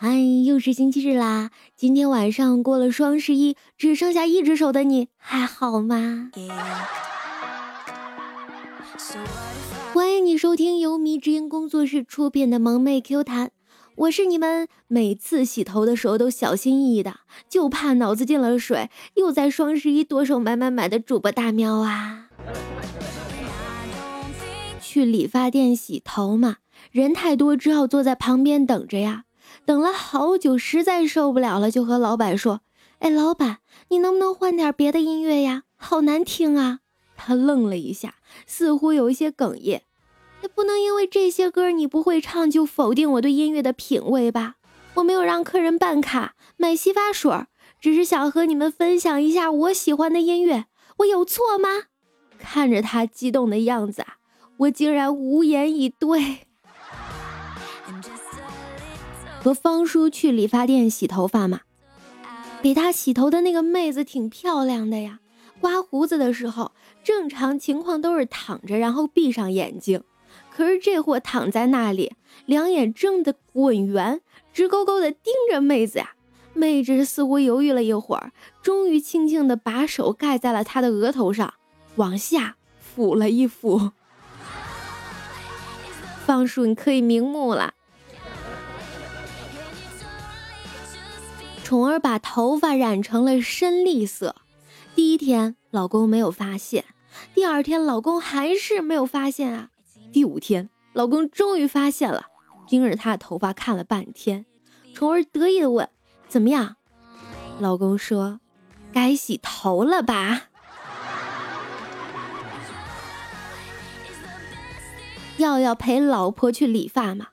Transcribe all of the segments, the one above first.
哎，又是星期日啦！今天晚上过了双十一，只剩下一只手的你还好吗？欢迎你收听由迷之音工作室出品的萌妹 Q 弹，我是你们每次洗头的时候都小心翼翼的，就怕脑子进了水，又在双十一剁手买买买的主播大喵啊！去理发店洗头嘛，人太多，只好坐在旁边等着呀。等了好久，实在受不了了，就和老板说：“哎，老板，你能不能换点别的音乐呀？好难听啊！”他愣了一下，似乎有一些哽咽。也不能因为这些歌你不会唱就否定我对音乐的品味吧？我没有让客人办卡买洗发水，只是想和你们分享一下我喜欢的音乐，我有错吗？看着他激动的样子啊，我竟然无言以对。和方叔去理发店洗头发嘛，给他洗头的那个妹子挺漂亮的呀。刮胡子的时候，正常情况都是躺着，然后闭上眼睛。可是这货躺在那里，两眼睁得滚圆，直勾勾的盯着妹子呀。妹子似乎犹豫了一会儿，终于轻轻的把手盖在了他的额头上，往下抚了一抚。方叔，你可以瞑目了。宠儿把头发染成了深栗色，第一天老公没有发现，第二天老公还是没有发现啊，第五天老公终于发现了，盯着她的头发看了半天，宠儿得意的问：“怎么样？”老公说：“该洗头了吧？”要要陪老婆去理发吗，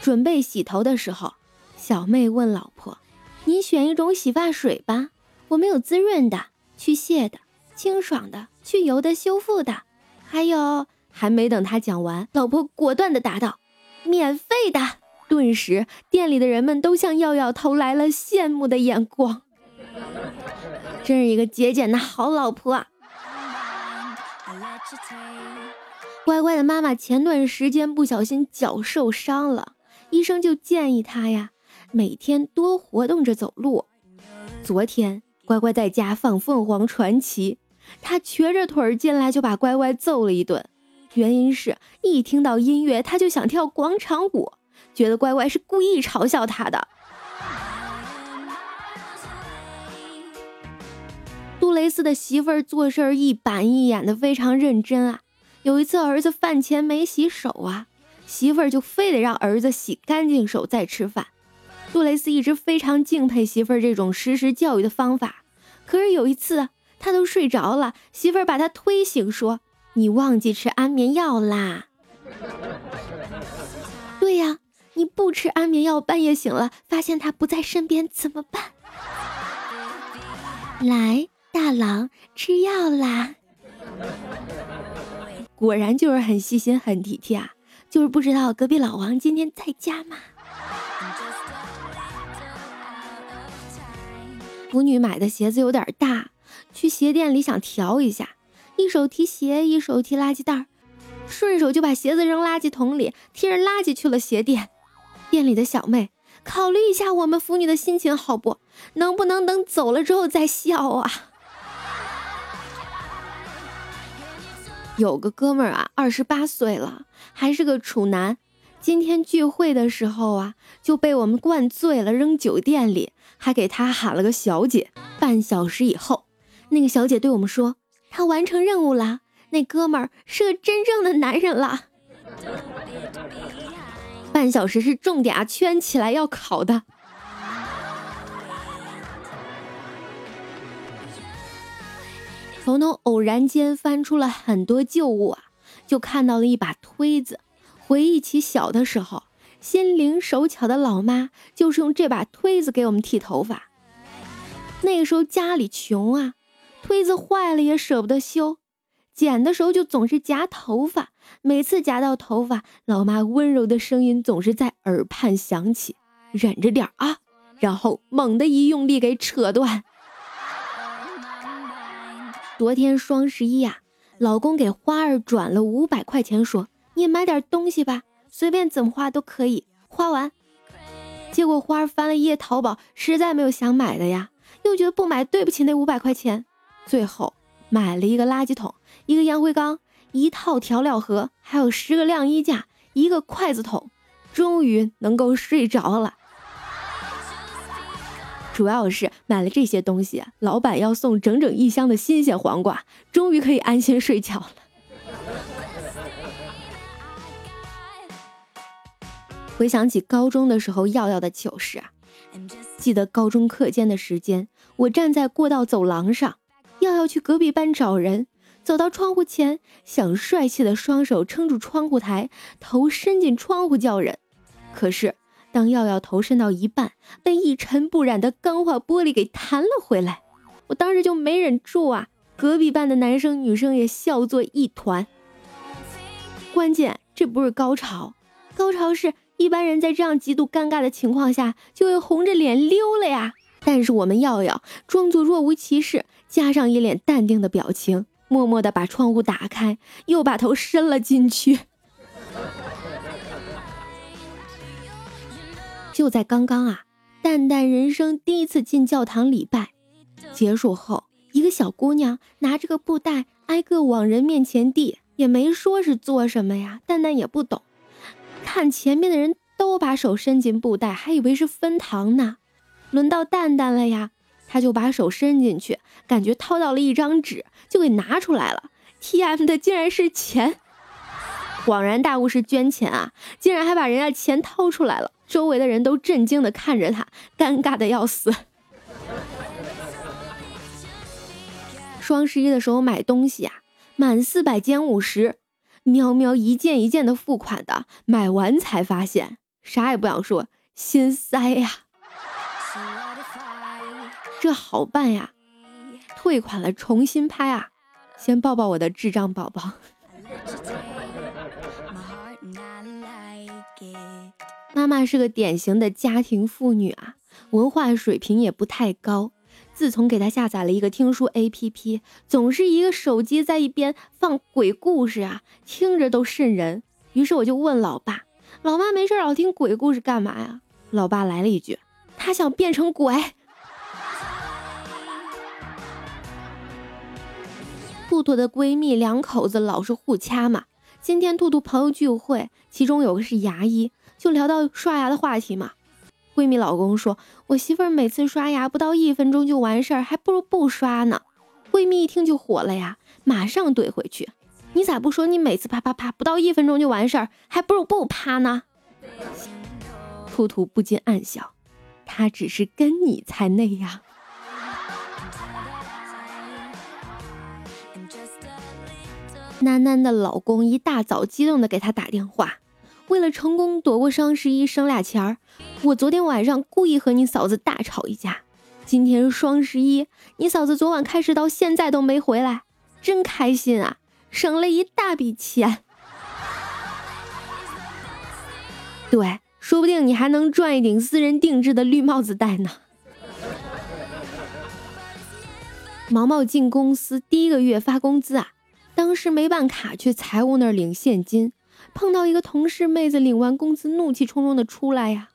准备洗头的时候，小妹问老婆。你选一种洗发水吧，我们有滋润的、去屑的、清爽的、去油的、修复的，还有……还没等他讲完，老婆果断的答道：“免费的！”顿时，店里的人们都向耀耀投来了羡慕的眼光。真是一个节俭的好老婆啊！乖乖的妈妈前段时间不小心脚受伤了，医生就建议她呀。每天多活动着走路。昨天乖乖在家放凤凰传奇，他瘸着腿进来就把乖乖揍了一顿。原因是一听到音乐他就想跳广场舞，觉得乖乖是故意嘲笑他的。杜蕾斯的媳妇儿做事儿一板一眼的，非常认真啊。有一次儿子饭前没洗手啊，媳妇儿就非得让儿子洗干净手再吃饭。杜蕾斯一直非常敬佩媳妇儿这种实时教育的方法，可是有一次他都睡着了，媳妇儿把他推醒说：“你忘记吃安眠药啦？” 对呀，你不吃安眠药，半夜醒了发现他不在身边怎么办？来，大郎吃药啦！果然就是很细心很体贴啊，就是不知道隔壁老王今天在家吗？腐女买的鞋子有点大，去鞋店里想调一下，一手提鞋，一手提垃圾袋，顺手就把鞋子扔垃圾桶里，提着垃圾去了鞋店。店里的小妹，考虑一下我们腐女的心情好不？能不能等走了之后再笑啊？有个哥们儿啊，二十八岁了，还是个处男。今天聚会的时候啊，就被我们灌醉了，扔酒店里，还给他喊了个小姐。半小时以后，那个小姐对我们说，他完成任务了，那哥们儿是个真正的男人了。半小时是重点啊，圈起来要考的。彤彤偶然间翻出了很多旧物啊，就看到了一把推子。回忆起小的时候，心灵手巧的老妈就是用这把推子给我们剃头发。那个时候家里穷啊，推子坏了也舍不得修，剪的时候就总是夹头发。每次夹到头发，老妈温柔的声音总是在耳畔响起：“忍着点啊！”然后猛地一用力给扯断。昨天双十一啊，老公给花儿转了五百块钱，说。你买点东西吧，随便怎么花都可以，花完。结果花儿翻了一页淘宝，实在没有想买的呀，又觉得不买对不起那五百块钱，最后买了一个垃圾桶，一个烟灰缸，一套调料盒，还有十个晾衣架，一个筷子桶，终于能够睡着了。主要是买了这些东西，老板要送整整一箱的新鲜黄瓜，终于可以安心睡觉了。回想起高中的时候，耀耀的糗事啊，记得高中课间的时间，我站在过道走廊上，耀耀去隔壁班找人，走到窗户前，想帅气的双手撑住窗户台，头伸进窗户叫人，可是。当耀耀头伸到一半，被一尘不染的钢化玻璃给弹了回来，我当时就没忍住啊！隔壁班的男生女生也笑作一团。关键这不是高潮，高潮是一般人在这样极度尴尬的情况下就会红着脸溜了呀。但是我们耀耀装作若无其事，加上一脸淡定的表情，默默地把窗户打开，又把头伸了进去。就在刚刚啊，蛋蛋人生第一次进教堂礼拜结束后，一个小姑娘拿着个布袋挨个往人面前递，也没说是做什么呀。蛋蛋也不懂，看前面的人都把手伸进布袋，还以为是分糖呢。轮到蛋蛋了呀，他就把手伸进去，感觉掏到了一张纸，就给拿出来了。TM 的竟然是钱，恍然大悟是捐钱啊，竟然还把人家钱掏出来了。周围的人都震惊的看着他，尴尬的要死。双十一的时候买东西啊，满四百减五十，喵喵一件一件的付款的，买完才发现啥也不想说，心塞呀。这好办呀，退款了重新拍啊，先抱抱我的智障宝宝。妈妈是个典型的家庭妇女啊，文化水平也不太高。自从给她下载了一个听书 APP，总是一个手机在一边放鬼故事啊，听着都瘆人。于是我就问老爸：“老妈没事老听鬼故事干嘛呀？”老爸来了一句：“他想变成鬼。”兔兔的闺蜜两口子老是互掐嘛。今天兔兔朋友聚会，其中有个是牙医。就聊到刷牙的话题嘛，闺蜜老公说：“我媳妇儿每次刷牙不到一分钟就完事儿，还不如不刷呢。”闺蜜一听就火了呀，马上怼回去：“你咋不说你每次啪啪啪不到一分钟就完事儿，还不如不啪呢？”兔兔不禁暗笑，他只是跟你才那样。囡囡的老公一大早激动的给她打电话。为了成功躲过双十一省俩钱儿，我昨天晚上故意和你嫂子大吵一架。今天是双十一，你嫂子昨晚开始到现在都没回来，真开心啊，省了一大笔钱。对，说不定你还能赚一顶私人定制的绿帽子戴呢。毛毛进公司第一个月发工资啊，当时没办卡，去财务那儿领现金。碰到一个同事妹子领完工资，怒气冲冲的出来呀。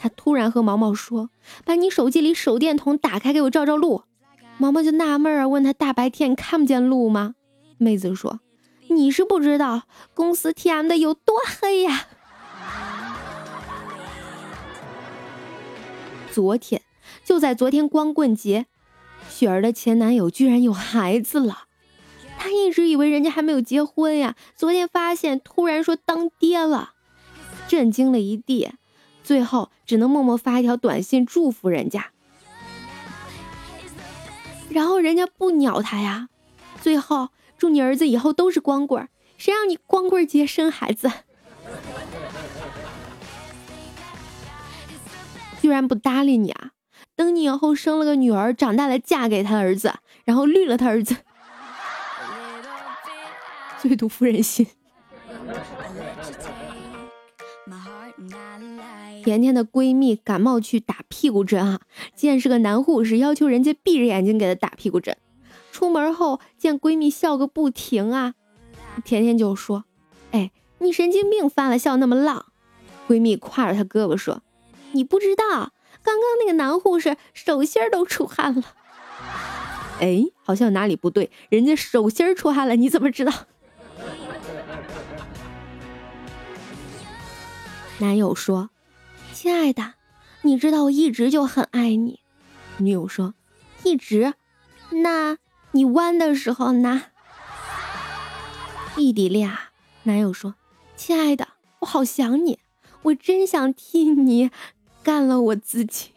他突然和毛毛说：“把你手机里手电筒打开，给我照照路。”毛毛就纳闷儿，问他：“大白天看不见路吗？”妹子说：“你是不知道公司 TM 的有多黑呀。”昨天就在昨天光棍节，雪儿的前男友居然有孩子了。他一直以为人家还没有结婚呀，昨天发现突然说当爹了，震惊了一地，最后只能默默发一条短信祝福人家，然后人家不鸟他呀，最后祝你儿子以后都是光棍，谁让你光棍节生孩子，居然不搭理你啊，等你以后生了个女儿，长大了嫁给他儿子，然后绿了他儿子。最毒妇人心。甜甜的闺蜜感冒去打屁股针啊，见是个男护士，要求人家闭着眼睛给她打屁股针。出门后见闺蜜笑个不停啊，甜甜就说：“哎，你神经病犯了，笑那么浪。闺蜜挎着她胳膊说：“你不知道，刚刚那个男护士手心都出汗了。”哎，好像哪里不对，人家手心出汗了，你怎么知道？男友说：“亲爱的，你知道我一直就很爱你。”女友说：“一直？那你弯的时候呢？”异地恋啊，男友说：“亲爱的，我好想你，我真想替你干了我自己。”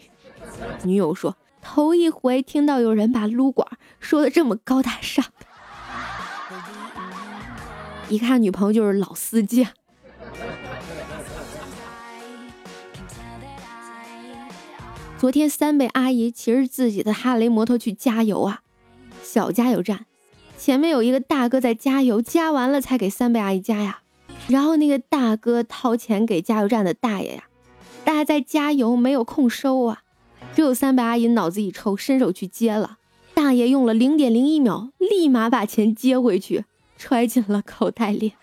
女友说：“头一回听到有人把撸管说的这么高大上，一看女朋友就是老司机。”昨天三贝阿姨骑着自己的哈雷摩托去加油啊，小加油站前面有一个大哥在加油，加完了才给三贝阿姨加呀。然后那个大哥掏钱给加油站的大爷呀，大家在加油没有空收啊，只有三贝阿姨脑子一抽，伸手去接了。大爷用了零点零一秒，立马把钱接回去，揣进了口袋里。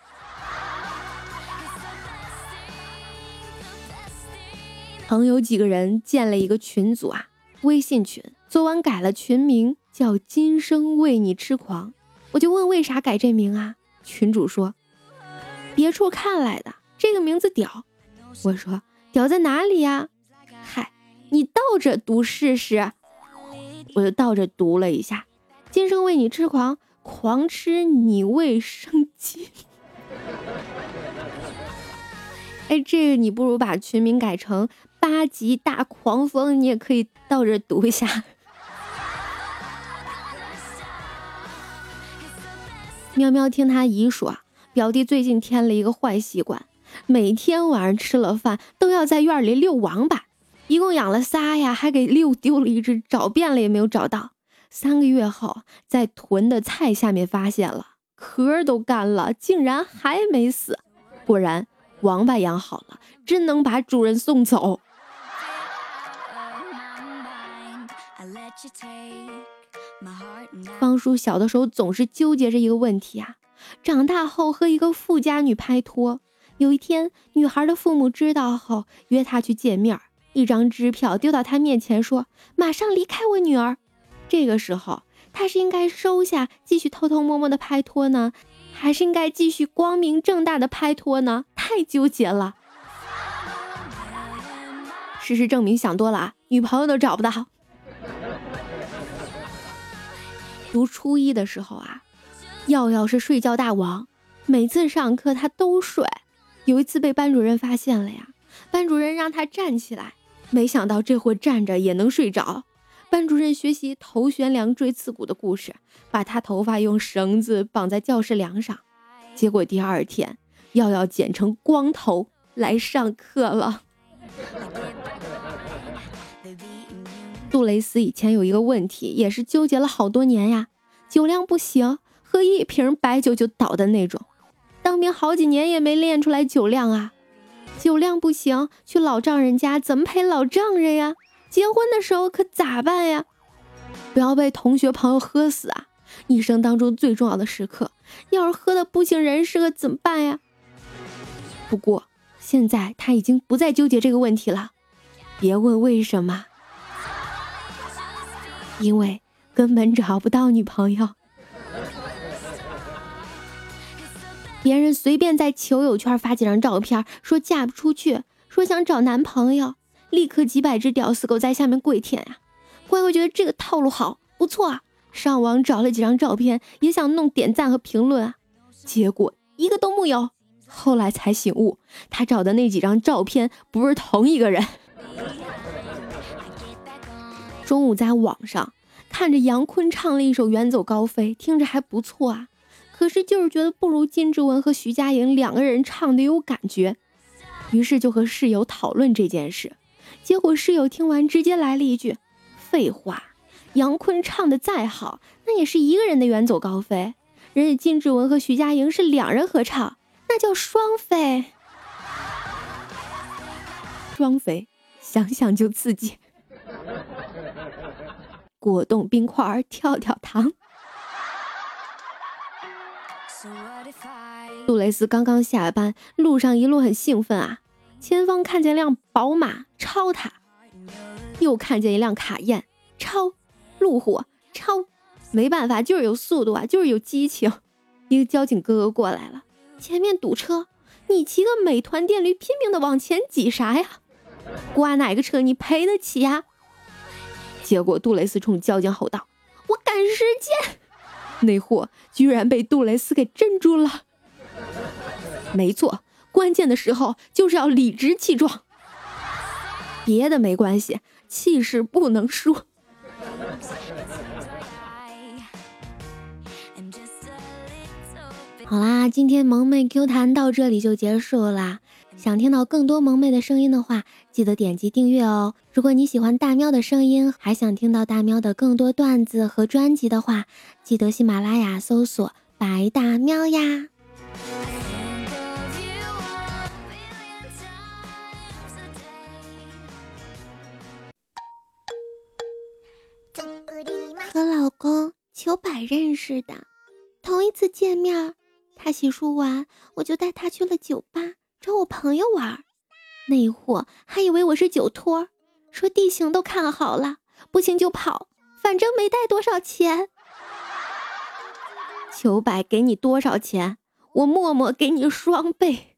朋友几个人建了一个群组啊，微信群，昨晚改了群名叫“今生为你痴狂”。我就问为啥改这名啊？群主说别处看来的，这个名字屌。我说屌在哪里呀？嗨，你倒着读试试。我就倒着读了一下，“今生为你痴狂，狂吃你卫生巾。” 哎，这个你不如把群名改成。八级大狂风，你也可以倒着读一下。喵喵听他姨说，表弟最近添了一个坏习惯，每天晚上吃了饭都要在院里遛王八，一共养了仨呀，还给遛丢了一只，找遍了也没有找到。三个月后，在囤的菜下面发现了，壳都干了，竟然还没死。果然，王八养好了，真能把主人送走。方叔小的时候总是纠结着一个问题啊，长大后和一个富家女拍拖。有一天，女孩的父母知道后约她去见面，一张支票丢到她面前，说马上离开我女儿。这个时候，他是应该收下继续偷偷摸摸的拍拖呢，还是应该继续光明正大的拍拖呢？太纠结了。事实证明，想多了啊，女朋友都找不到。读初一的时候啊，耀耀是睡觉大王，每次上课他都睡。有一次被班主任发现了呀，班主任让他站起来，没想到这货站着也能睡着。班主任学习头悬梁锥刺股的故事，把他头发用绳子绑在教室梁上，结果第二天耀耀剪成光头来上课了。杜蕾斯以前有一个问题，也是纠结了好多年呀。酒量不行，喝一瓶白酒就倒的那种。当兵好几年也没练出来酒量啊。酒量不行，去老丈人家怎么陪老丈人呀？结婚的时候可咋办呀？不要被同学朋友喝死啊！一生当中最重要的时刻，要是喝的不省人事了怎么办呀？不过现在他已经不再纠结这个问题了。别问为什么。因为根本找不到女朋友，别人随便在求友圈发几张照片，说嫁不出去，说想找男朋友，立刻几百只屌丝狗在下面跪舔呀。乖乖觉得这个套路好不错啊，上网找了几张照片，也想弄点赞和评论啊，结果一个都木有。后来才醒悟，他找的那几张照片不是同一个人。中午在网上看着杨坤唱了一首《远走高飞》，听着还不错啊。可是就是觉得不如金志文和徐佳莹两个人唱的有感觉，于是就和室友讨论这件事。结果室友听完直接来了一句：“废话，杨坤唱的再好，那也是一个人的《远走高飞》，人家金志文和徐佳莹是两人合唱，那叫双飞。双飞，想想就刺激。” 果冻冰块跳跳糖。杜蕾斯刚刚下班，路上一路很兴奋啊。前方看见辆宝马，超他；又看见一辆卡宴，超；路虎，超。没办法，就是有速度啊，就是有激情。一个交警哥哥过来了，前面堵车，你骑个美团电驴拼命的往前挤啥呀？刮哪个车你赔得起呀？结果杜蕾斯冲交警吼道：“我赶时间！”那货居然被杜蕾斯给镇住了。没错，关键的时候就是要理直气壮，别的没关系，气势不能输。好啦，今天萌妹 Q 弹到这里就结束啦。想听到更多萌妹的声音的话，记得点击订阅哦。如果你喜欢大喵的声音，还想听到大喵的更多段子和专辑的话，记得喜马拉雅搜索白大喵呀。和老公求百认识的，头一次见面。他洗漱完，我就带他去了酒吧找我朋友玩。那货还以为我是酒托，说地形都看好了，不行就跑，反正没带多少钱。九百给你多少钱，我默默给你双倍。